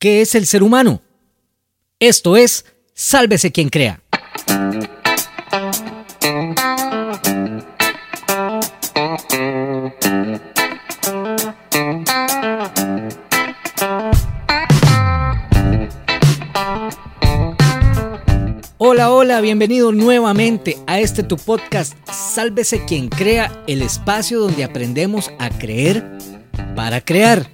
¿Qué es el ser humano? Esto es Sálvese quien crea. Hola, hola, bienvenido nuevamente a este tu podcast Sálvese quien crea, el espacio donde aprendemos a creer para crear.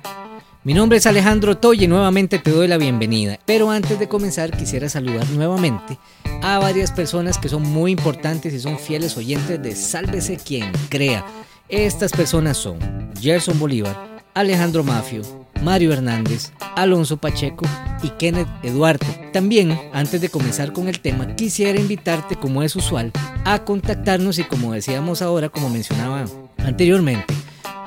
Mi nombre es Alejandro Toye y nuevamente te doy la bienvenida. Pero antes de comenzar quisiera saludar nuevamente a varias personas que son muy importantes y son fieles oyentes de Sálvese quien crea. Estas personas son Gerson Bolívar, Alejandro Mafio, Mario Hernández, Alonso Pacheco y Kenneth Eduardo. También, antes de comenzar con el tema, quisiera invitarte, como es usual, a contactarnos y como decíamos ahora, como mencionaba anteriormente,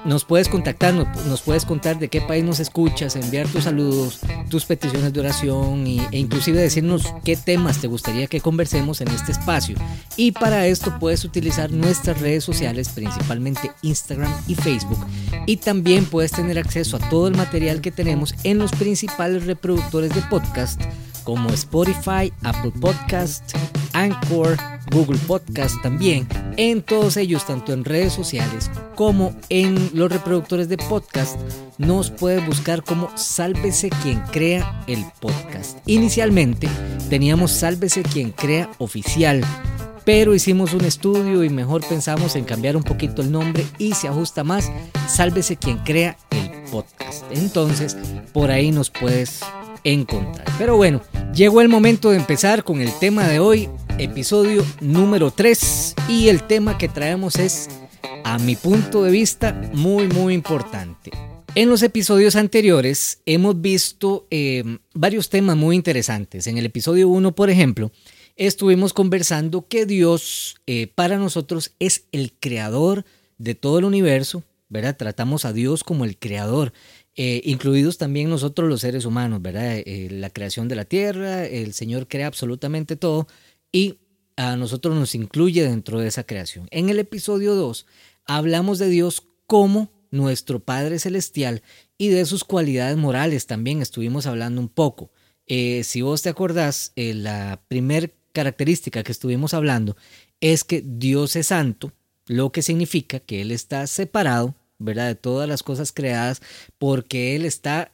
nos puedes contactar, nos, puedes contar de qué país nos escuchas, enviar tus saludos, tus peticiones de oración e inclusive decirnos qué temas te gustaría que conversemos en este espacio. Y para esto puedes utilizar nuestras redes sociales, principalmente Instagram y Facebook. Y también puedes tener acceso a todo el material que tenemos en los principales reproductores de podcast como Spotify, Apple Podcast, Anchor, Google Podcast también, en todos ellos, tanto en redes sociales como en los reproductores de podcast, nos puede buscar como Sálvese quien crea el podcast. Inicialmente teníamos Sálvese quien crea oficial, pero hicimos un estudio y mejor pensamos en cambiar un poquito el nombre y se ajusta más Sálvese quien crea el podcast. Entonces, por ahí nos puedes encontrar. Pero bueno, llegó el momento de empezar con el tema de hoy, episodio número 3 y el tema que traemos es, a mi punto de vista, muy muy importante. En los episodios anteriores hemos visto eh, varios temas muy interesantes. En el episodio 1, por ejemplo, estuvimos conversando que Dios eh, para nosotros es el creador de todo el universo, ¿verdad? Tratamos a Dios como el creador. Eh, incluidos también nosotros los seres humanos, ¿verdad? Eh, la creación de la tierra, el Señor crea absolutamente todo y a nosotros nos incluye dentro de esa creación. En el episodio 2 hablamos de Dios como nuestro Padre Celestial y de sus cualidades morales también estuvimos hablando un poco. Eh, si vos te acordás, la primera característica que estuvimos hablando es que Dios es santo, lo que significa que Él está separado ¿verdad? De todas las cosas creadas, porque Él está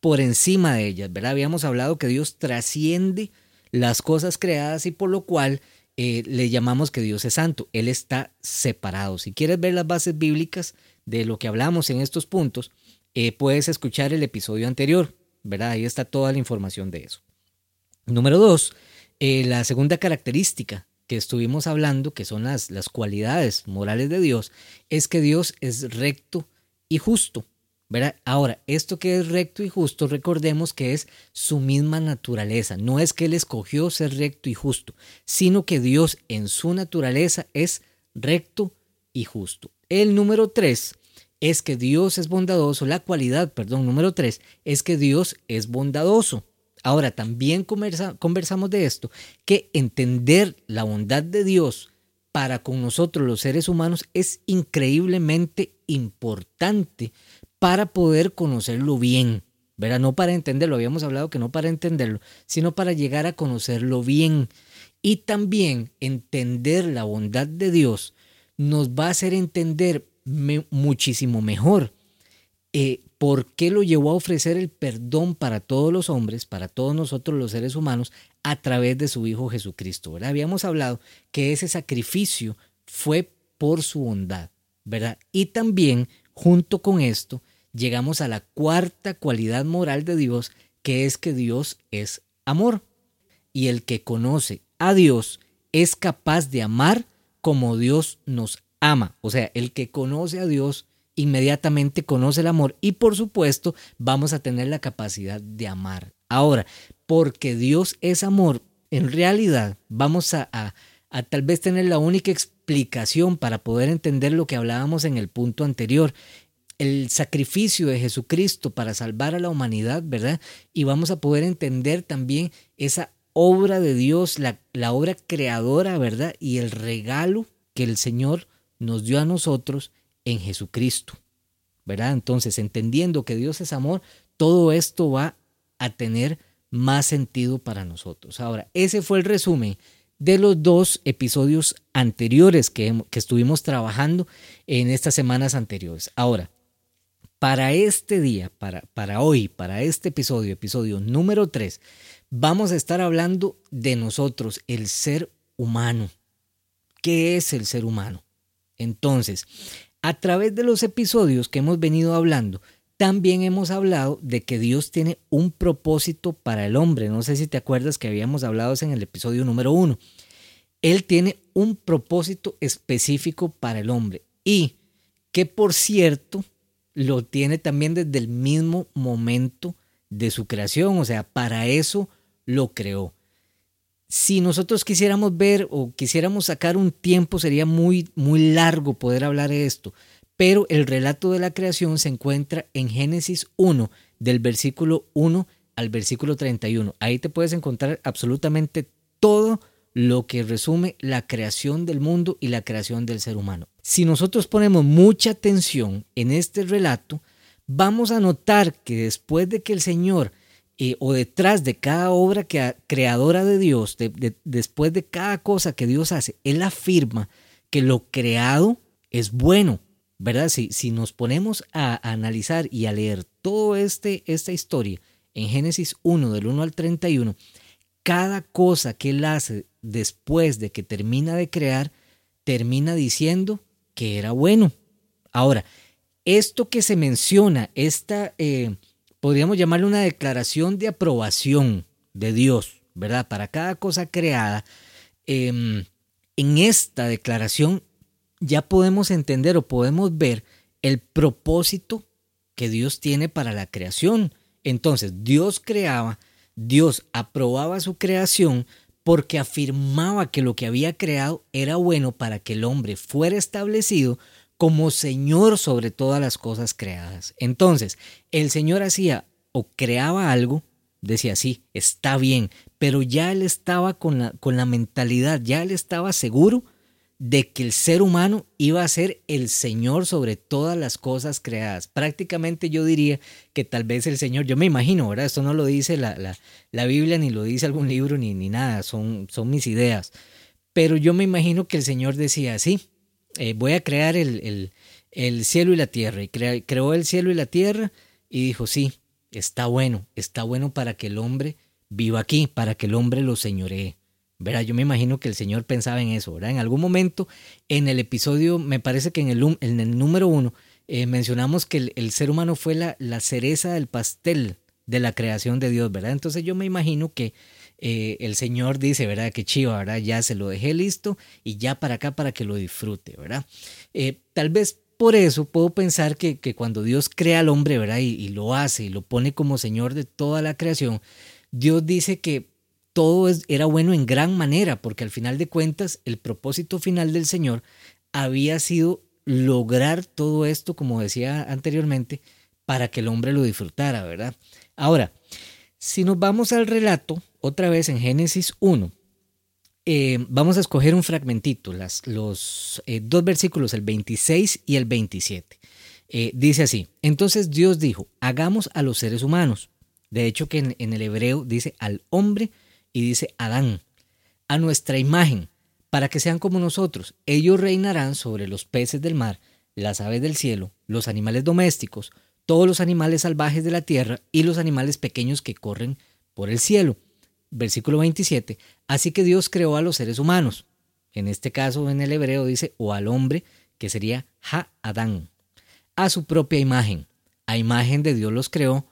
por encima de ellas, ¿verdad? Habíamos hablado que Dios trasciende las cosas creadas y por lo cual eh, le llamamos que Dios es santo. Él está separado. Si quieres ver las bases bíblicas de lo que hablamos en estos puntos, eh, puedes escuchar el episodio anterior, ¿verdad? Ahí está toda la información de eso. Número dos, eh, la segunda característica que estuvimos hablando, que son las, las cualidades morales de Dios, es que Dios es recto y justo. ¿verdad? Ahora, esto que es recto y justo, recordemos que es su misma naturaleza. No es que Él escogió ser recto y justo, sino que Dios en su naturaleza es recto y justo. El número tres es que Dios es bondadoso. La cualidad, perdón, número tres es que Dios es bondadoso. Ahora, también conversamos de esto, que entender la bondad de Dios para con nosotros los seres humanos es increíblemente importante para poder conocerlo bien. ¿verdad? No para entenderlo, habíamos hablado que no para entenderlo, sino para llegar a conocerlo bien. Y también entender la bondad de Dios nos va a hacer entender muchísimo mejor eh, por qué lo llevó a ofrecer el perdón para todos los hombres, para todos nosotros los seres humanos, a través de su Hijo Jesucristo. Habíamos hablado que ese sacrificio fue por su bondad, ¿verdad? Y también, junto con esto, llegamos a la cuarta cualidad moral de Dios, que es que Dios es amor. Y el que conoce a Dios es capaz de amar como Dios nos ama. O sea, el que conoce a Dios inmediatamente conoce el amor y por supuesto vamos a tener la capacidad de amar. Ahora, porque Dios es amor, en realidad vamos a, a, tal vez tener la única explicación para poder entender lo que hablábamos en el punto anterior, el sacrificio de Jesucristo para salvar a la humanidad, ¿verdad? Y vamos a poder entender también esa obra de Dios, la, la obra creadora, ¿verdad? Y el regalo que el Señor nos dio a nosotros en Jesucristo. ¿Verdad? Entonces, entendiendo que Dios es amor, todo esto va a tener más sentido para nosotros. Ahora, ese fue el resumen de los dos episodios anteriores que, que estuvimos trabajando en estas semanas anteriores. Ahora, para este día, para, para hoy, para este episodio, episodio número 3, vamos a estar hablando de nosotros, el ser humano. ¿Qué es el ser humano? Entonces, a través de los episodios que hemos venido hablando, también hemos hablado de que Dios tiene un propósito para el hombre. No sé si te acuerdas que habíamos hablado en el episodio número uno. Él tiene un propósito específico para el hombre y que por cierto lo tiene también desde el mismo momento de su creación, o sea, para eso lo creó. Si nosotros quisiéramos ver o quisiéramos sacar un tiempo, sería muy, muy largo poder hablar de esto, pero el relato de la creación se encuentra en Génesis 1, del versículo 1 al versículo 31. Ahí te puedes encontrar absolutamente todo lo que resume la creación del mundo y la creación del ser humano. Si nosotros ponemos mucha atención en este relato, vamos a notar que después de que el Señor, eh, o detrás de cada obra que, creadora de Dios, después de cada cosa que Dios hace, Él afirma que lo creado es bueno. ¿Verdad? Si, si nos ponemos a, analizar y a leer toda este, esta historia en Génesis 1, del 1 al 31, cada cosa que Él hace después de que termina de crear, termina diciendo que era bueno. Ahora, esto que se menciona, esta, eh, podríamos llamarle una declaración de aprobación de Dios, ¿verdad? Para cada cosa creada, em, en esta declaración ya podemos entender o podemos ver el propósito que Dios tiene para la creación. Entonces, Dios creaba, Dios aprobaba su creación porque afirmaba que lo que había creado era bueno para que el hombre fuera establecido como Señor sobre todas las cosas creadas. Entonces, el Señor hacía o creaba algo, decía, sí, está bien, pero ya él estaba con la, con la mentalidad, ya él estaba seguro de que el ser humano iba a ser el Señor sobre todas las cosas creadas. Prácticamente yo diría que tal vez el Señor, yo me imagino, ¿verdad? Esto no lo dice la, la, Biblia, ni lo dice algún libro, ni, ni nada, son, son mis ideas. Pero yo me imagino que el Señor decía, sí, eh, voy a crear el, el, cielo y la tierra. Y creó el cielo y la tierra y dijo, sí, está bueno, está bueno para que el hombre viva aquí, para que el hombre lo señoree. Yo me imagino que el Señor pensaba en eso, ¿verdad? En algún momento, en el episodio, me parece que en el, el número uno, eh, mencionamos que el, ser humano fue la, la, cereza del pastel de la creación de Dios, ¿verdad? Entonces yo me imagino que eh, el Señor dice, ¿verdad? Que chiva, ¿verdad? Ya se lo dejé listo y ya para acá para que lo disfrute, ¿verdad? Eh, tal vez por eso puedo pensar que, que, cuando Dios crea al hombre, ¿verdad? Y, y lo hace y lo pone como Señor de toda la creación, Dios dice que todo era bueno en gran manera, porque al final de cuentas el propósito final del Señor había sido lograr todo esto, como decía anteriormente, para que el hombre lo disfrutara, ¿verdad? Ahora, si nos vamos al relato, otra vez en Génesis 1, eh, vamos a escoger un fragmentito, las, los eh, dos versículos, el 26 y el 27. Eh, dice así, entonces Dios dijo, hagamos a los seres humanos. De hecho que en, en el hebreo dice al hombre y dice Adán, a nuestra imagen, para que sean como nosotros. Ellos reinarán sobre los peces del mar, las aves del cielo, los animales domésticos, todos los animales salvajes de la tierra y los animales pequeños que corren por el cielo. Versículo 27. Así que Dios creó a los seres humanos. En este caso, en el hebreo dice, o al hombre, que sería Ha-Adán, a su propia imagen. A imagen de Dios los creó,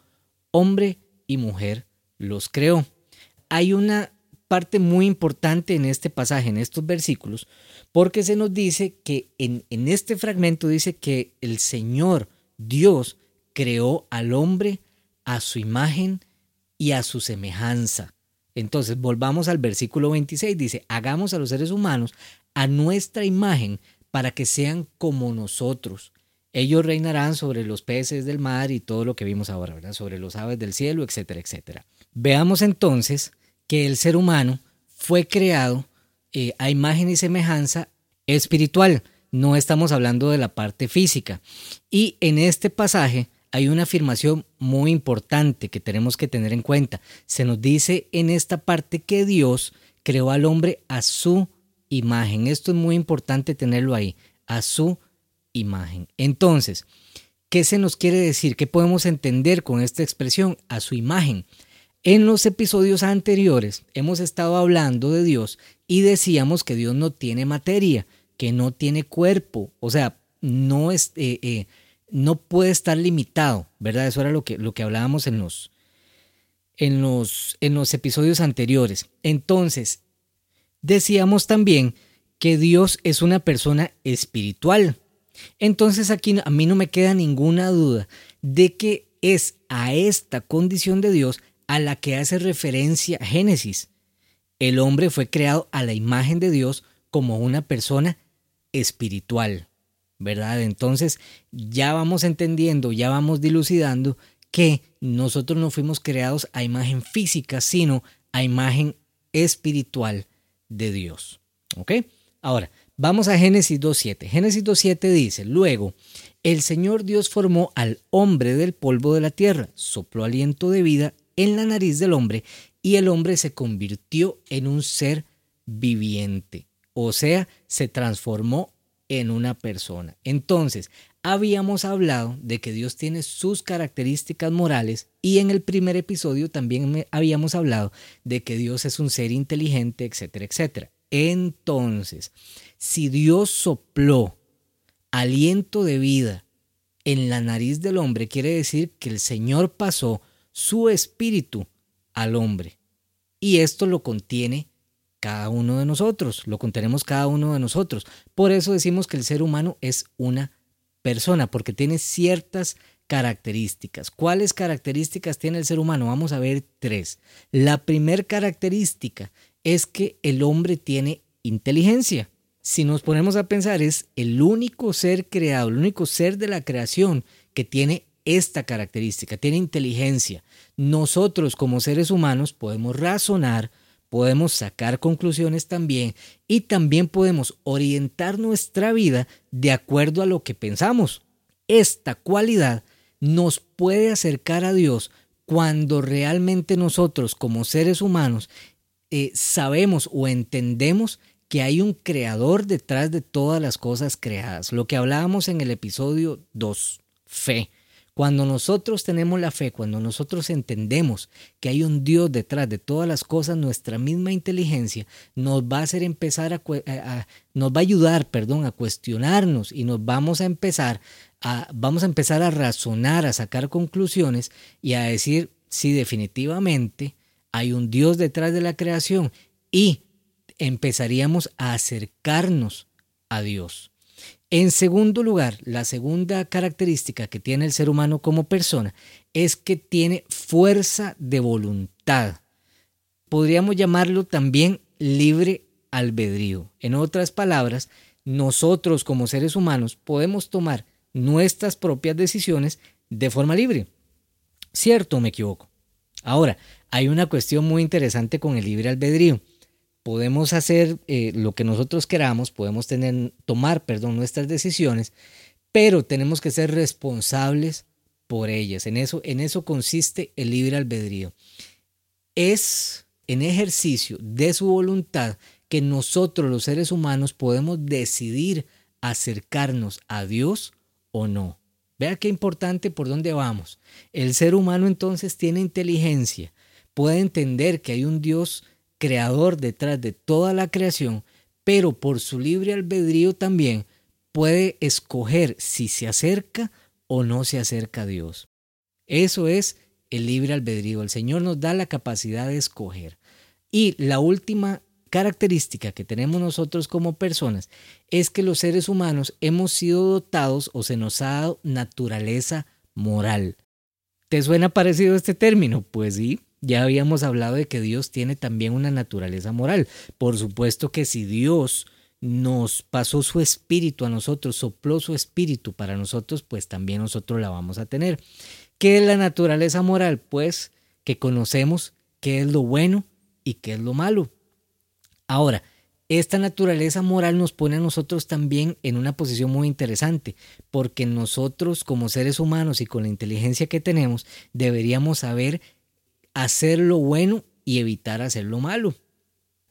hombre y mujer los creó hay una parte muy importante en este pasaje, en estos versículos, porque se nos dice que en, en este fragmento dice que el Señor Dios creó al hombre a su imagen y a su semejanza. Entonces, volvamos al versículo 26, dice, hagamos a los seres humanos a nuestra imagen para que sean como nosotros. Ellos reinarán sobre los peces del mar y todo lo que vimos ahora, ¿verdad? Sobre los aves del cielo, etcétera, etcétera. Veamos entonces que el ser humano fue creado eh, a imagen y semejanza espiritual. No estamos hablando de la parte física. Y en este pasaje hay una afirmación muy importante que tenemos que tener en cuenta. Se nos dice en esta parte que Dios creó al hombre a su imagen. Esto es muy importante tenerlo ahí, a su imagen. Entonces, ¿qué se nos quiere decir? ¿Qué podemos entender con esta expresión? A su imagen. En los episodios anteriores hemos estado hablando de Dios y decíamos que Dios no tiene materia, que no tiene cuerpo, o sea, no, es, eh, eh, no puede estar limitado, ¿verdad? Eso era lo que, lo que hablábamos en los, en, los, en los episodios anteriores. Entonces, decíamos también que Dios es una persona espiritual. Entonces aquí a mí no me queda ninguna duda de que es a esta condición de Dios a la que hace referencia Génesis. El hombre fue creado a la imagen de Dios como una persona espiritual, ¿verdad? Entonces ya vamos entendiendo, ya vamos dilucidando que nosotros no fuimos creados a imagen física, sino a imagen espiritual de Dios. ¿Ok? Ahora, vamos a Génesis 2.7. Génesis 2.7 dice, luego, el Señor Dios formó al hombre del polvo de la tierra, sopló aliento de vida en la nariz del hombre y el hombre se convirtió en un ser viviente, o sea, se transformó en una persona. Entonces, habíamos hablado de que Dios tiene sus características morales y en el primer episodio también habíamos hablado de que Dios es un ser inteligente, etcétera, etcétera. Entonces, si Dios sopló aliento de vida en la nariz del hombre, quiere decir que el Señor pasó su espíritu al hombre. Y esto lo contiene cada uno de nosotros, lo contenemos cada uno de nosotros. Por eso decimos que el ser humano es una persona, porque tiene ciertas características. ¿Cuáles características tiene el ser humano? Vamos a ver tres. La primera característica es que el hombre tiene inteligencia. Si nos ponemos a pensar, es el único ser creado, el único ser de la creación que tiene esta característica, tiene inteligencia. Nosotros como seres humanos podemos razonar, podemos sacar conclusiones también y también podemos orientar nuestra vida de acuerdo a lo que pensamos. Esta cualidad nos puede acercar a Dios cuando realmente nosotros como seres humanos eh, sabemos o entendemos que hay un creador detrás de todas las cosas creadas. Lo que hablábamos en el episodio 2, fe. Cuando nosotros tenemos la fe, cuando nosotros entendemos que hay un Dios detrás de todas las cosas, nuestra misma inteligencia nos va a hacer empezar a, nos va a ayudar, perdón, a cuestionarnos y nos vamos a empezar a vamos a empezar a razonar, a sacar conclusiones y a decir si definitivamente hay un Dios detrás de la creación y empezaríamos a acercarnos a Dios. En segundo lugar, la segunda característica que tiene el ser humano como persona es que tiene fuerza de voluntad. Podríamos llamarlo también libre albedrío. En otras palabras, nosotros como seres humanos podemos tomar nuestras propias decisiones de forma libre. ¿Cierto o me equivoco? Ahora, hay una cuestión muy interesante con el libre albedrío podemos hacer eh, lo que nosotros queramos, podemos tener, tomar perdón, nuestras decisiones, pero tenemos que ser responsables por ellas. En eso, en eso consiste el libre albedrío. Es en ejercicio de su voluntad que nosotros los seres humanos podemos decidir acercarnos a Dios o no. Vea qué importante por dónde vamos. El ser humano entonces tiene inteligencia, puede entender que hay un Dios creador detrás de toda la creación, pero por su libre albedrío también puede escoger si se acerca o no se acerca a Dios. Eso es el libre albedrío. El Señor nos da la capacidad de escoger. Y la última característica que tenemos nosotros como personas es que los seres humanos hemos sido dotados o se nos ha dado naturaleza moral. ¿Te suena parecido este término? Pues sí, ya habíamos hablado de que Dios tiene también una naturaleza moral. Por supuesto que si Dios nos pasó su espíritu a nosotros, sopló su espíritu para nosotros, pues también nosotros la vamos a tener. ¿Qué es la naturaleza moral? Pues que conocemos qué es lo bueno y qué es lo malo. Ahora, esta naturaleza moral nos pone a nosotros también en una posición muy interesante, porque nosotros como seres humanos y con la inteligencia que tenemos, deberíamos saber hacer lo bueno y evitar hacer lo malo.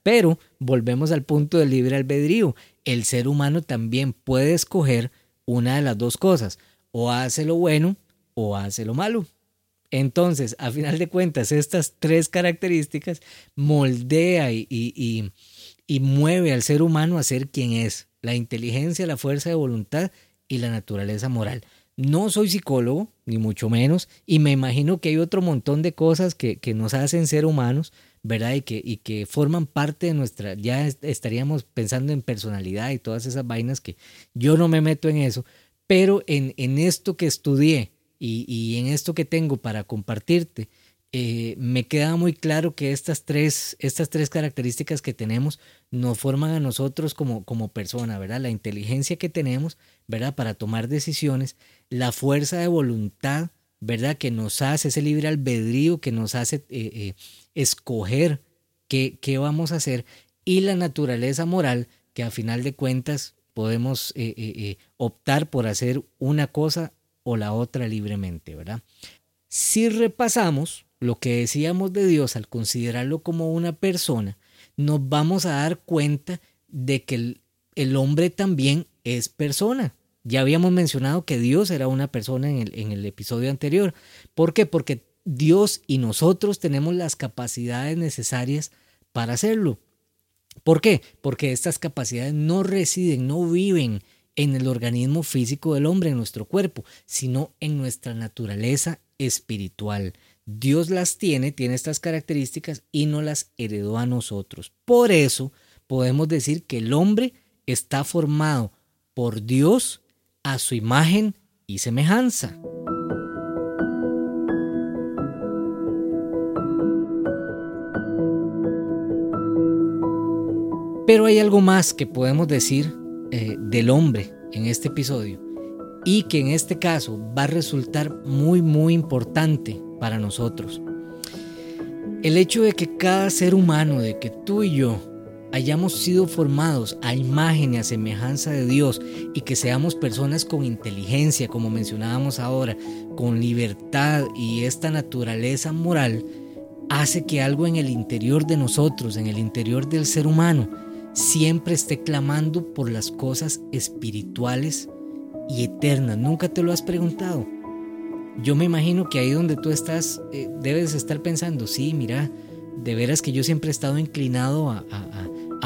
Pero volvemos al punto del libre albedrío. El ser humano también puede escoger una de las dos cosas, o hace lo bueno o hace lo malo. Entonces, a final de cuentas, estas tres características moldea y, y, y, mueve al ser humano a ser quien es, la inteligencia, la fuerza de voluntad y la naturaleza moral. No soy psicólogo, ni mucho menos, y me imagino que hay otro montón de cosas que, que nos hacen ser humanos, ¿verdad? Y que, y que forman parte de nuestra, ya estaríamos pensando en personalidad y todas esas vainas que yo no me meto en eso, pero en, en esto que estudié, y, en esto que tengo para compartirte, eh, me queda muy claro que estas tres, estas tres características que tenemos nos forman a nosotros como, como persona, ¿verdad? La inteligencia que tenemos, ¿verdad? Para tomar decisiones, la fuerza de voluntad, ¿verdad? Que nos hace ese libre albedrío, que nos hace eh, eh, escoger qué, qué, vamos a hacer, y la naturaleza moral, que a final de cuentas podemos optar por hacer una cosa o la otra libremente, ¿verdad? Si repasamos lo que decíamos de Dios al considerarlo como una persona, nos vamos a dar cuenta de que el, hombre también es persona. Ya habíamos mencionado que Dios era una persona en el, en el episodio anterior. ¿Por qué? Porque Dios y nosotros tenemos las capacidades necesarias para hacerlo. ¿Por qué? Porque estas capacidades no residen, no viven en el organismo físico del hombre, en nuestro cuerpo, sino en nuestra naturaleza espiritual. Dios las tiene, tiene estas características y no las heredó a nosotros. Por eso podemos decir que el hombre está formado por Dios a su imagen y semejanza. Pero hay algo más que podemos decir eh, del hombre en este episodio y que en este caso va a resultar muy muy importante para nosotros. El hecho de que cada ser humano, de que tú y yo hayamos sido formados a imagen y a semejanza de Dios y que seamos personas con inteligencia, como mencionábamos ahora, con libertad y esta naturaleza moral, hace que algo en el interior de nosotros, en el interior del ser humano, siempre esté clamando por las cosas espirituales y eternas. ¿Nunca te lo has preguntado? Yo me imagino que ahí donde tú estás, eh, debes estar pensando, sí, mira, de veras que yo siempre he estado inclinado a,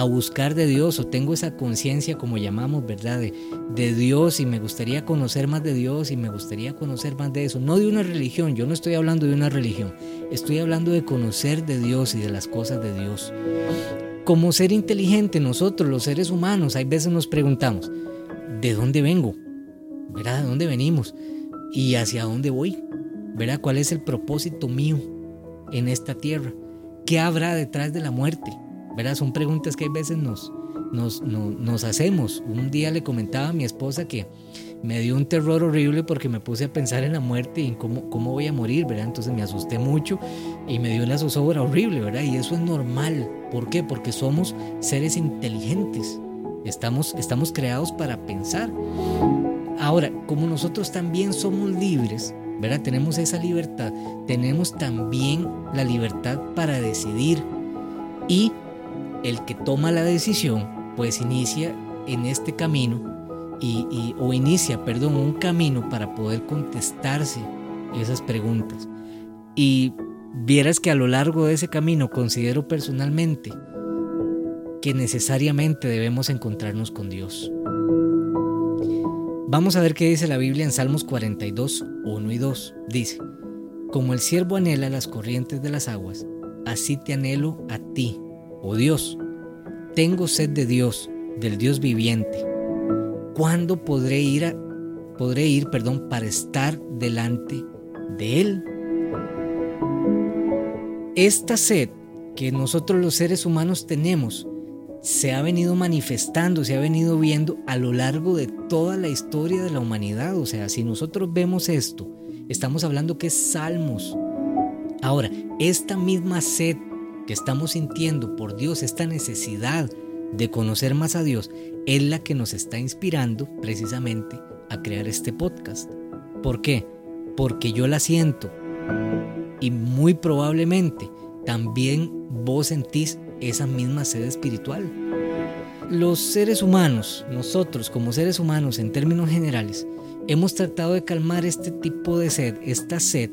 buscar de Dios o tengo esa conciencia, como llamamos, ¿verdad? De, de Dios y me gustaría conocer más de Dios y me gustaría conocer más de eso. No de una religión, yo no estoy hablando de una religión, estoy hablando de conocer de Dios y de las cosas de Dios. Como ser inteligente, nosotros los seres humanos, hay veces nos preguntamos, ¿de dónde vengo? ¿Verdad? ¿De dónde venimos? ¿Y hacia dónde voy? ¿Verdad? ¿Cuál es el propósito mío en esta tierra? ¿Qué habrá detrás de la muerte? ¿Verdad? Son preguntas que hay veces nos, nos, nos hacemos. Un día le comentaba a mi esposa que me dio un terror horrible porque me puse a pensar en la muerte y en cómo, cómo voy a morir, ¿verdad? Entonces me asusté mucho y me dio una zozobra horrible, ¿verdad? Y eso es normal. ¿Por qué? Porque somos seres inteligentes. Estamos, estamos creados para pensar. Ahora, como nosotros también somos libres, ¿verdad? Tenemos esa libertad, tenemos también la libertad para decidir. Y el que toma la decisión, pues inicia en este camino y, o inicia, perdón, un camino para poder contestarse esas preguntas. Y vieras que a lo largo de ese camino considero personalmente que necesariamente debemos encontrarnos con Dios. Vamos a ver qué dice la Biblia en Salmos 42, 1 y 2. Dice, como el siervo anhela las corrientes de las aguas, así te anhelo a ti, oh Dios. Tengo sed de Dios, del Dios viviente. ¿Cuándo podré ir, podré ir perdón, para estar delante de Él? Esta sed que nosotros los seres humanos tenemos se ha venido manifestando, se ha venido viendo a lo largo de toda la historia de la humanidad. O sea, si nosotros vemos esto, estamos hablando que es salmos. Ahora, esta misma sed que estamos sintiendo por Dios, esta necesidad de conocer más a Dios es la que nos está inspirando precisamente a crear este podcast. ¿Por qué? Porque yo la siento y muy probablemente también vos sentís esa misma sed espiritual. Los seres humanos, nosotros como seres humanos en términos generales, hemos tratado de calmar este tipo de sed, esta sed,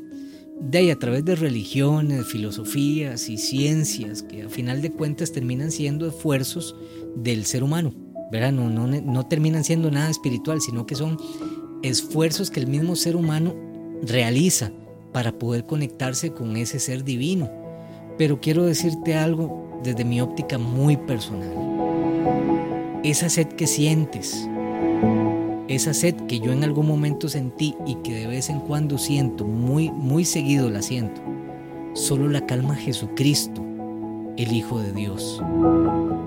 de ahí a través de religiones, filosofías y ciencias que a final de cuentas terminan siendo esfuerzos del ser humano. ¿verdad? No, no, no terminan siendo nada espiritual, sino que son esfuerzos que el mismo ser humano realiza para poder conectarse con ese ser divino. Pero quiero decirte algo desde mi óptica muy personal. Esa sed que sientes, esa sed que yo en algún momento sentí y que de vez en cuando siento, muy, muy seguido la siento, solo la calma Jesucristo, el Hijo de Dios.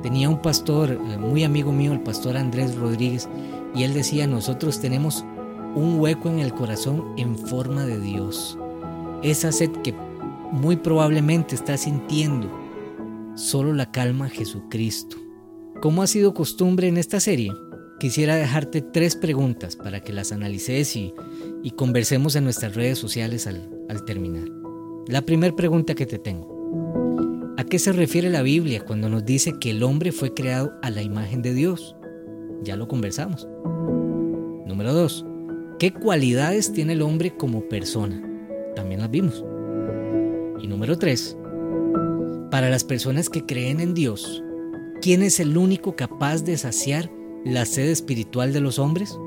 Tenía un pastor, eh, muy amigo mío, el pastor Andrés Rodríguez, y él decía, nosotros tenemos un hueco en el corazón en forma de Dios. Esa sed que muy probablemente estás sintiendo, solo la calma Jesucristo. Como ha sido costumbre en esta serie, quisiera dejarte tres preguntas para que las analices y, y conversemos en nuestras redes sociales al, al terminar. La primera pregunta que te tengo. ¿A qué se refiere la Biblia cuando nos dice que el hombre fue creado a la imagen de Dios? Ya lo conversamos. Número 2. ¿Qué cualidades tiene el hombre como persona? También las vimos. Y número 3. Para las personas que creen en Dios, ¿quién es el único capaz de saciar la sed espiritual de los hombres?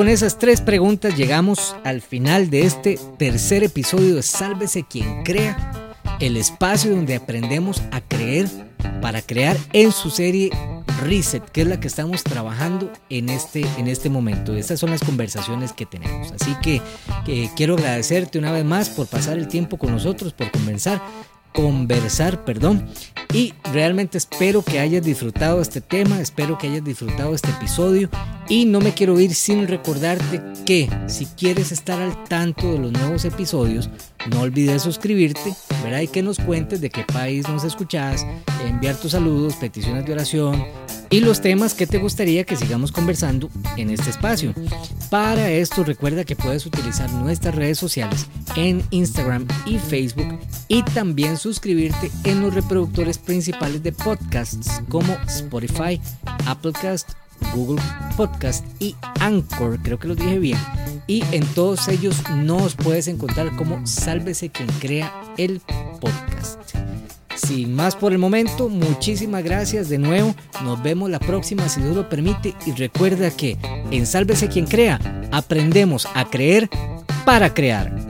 Con esas tres preguntas llegamos al final de este tercer episodio de Sálvese quien crea, el espacio donde aprendemos a creer para crear en su serie Reset, que es la que estamos trabajando en este, en este momento. Estas son las conversaciones que tenemos. Así que, quiero agradecerte una vez más por pasar el tiempo con nosotros, por conversar conversar, perdón. Y realmente espero que hayas disfrutado este tema, espero que hayas disfrutado este episodio. Y no me quiero ir sin recordarte que si quieres estar al tanto de los nuevos episodios, no olvides suscribirte, ¿verdad? Y que nos cuentes de qué país nos escuchas, enviar tus saludos, peticiones de oración, y los temas que te gustaría que sigamos conversando en este espacio. Para esto recuerda que puedes utilizar nuestras redes sociales en Instagram y Facebook y también suscribirte en los reproductores principales de podcasts como Spotify, Applecast, Google Podcast y Anchor, creo que lo dije bien. Y en todos ellos nos puedes encontrar como Sálvese quien crea el podcast. Sin más por el momento, muchísimas gracias de nuevo. Nos vemos la próxima si Dios lo permite. Y recuerda que en Sálvese quien crea, aprendemos a creer para crear.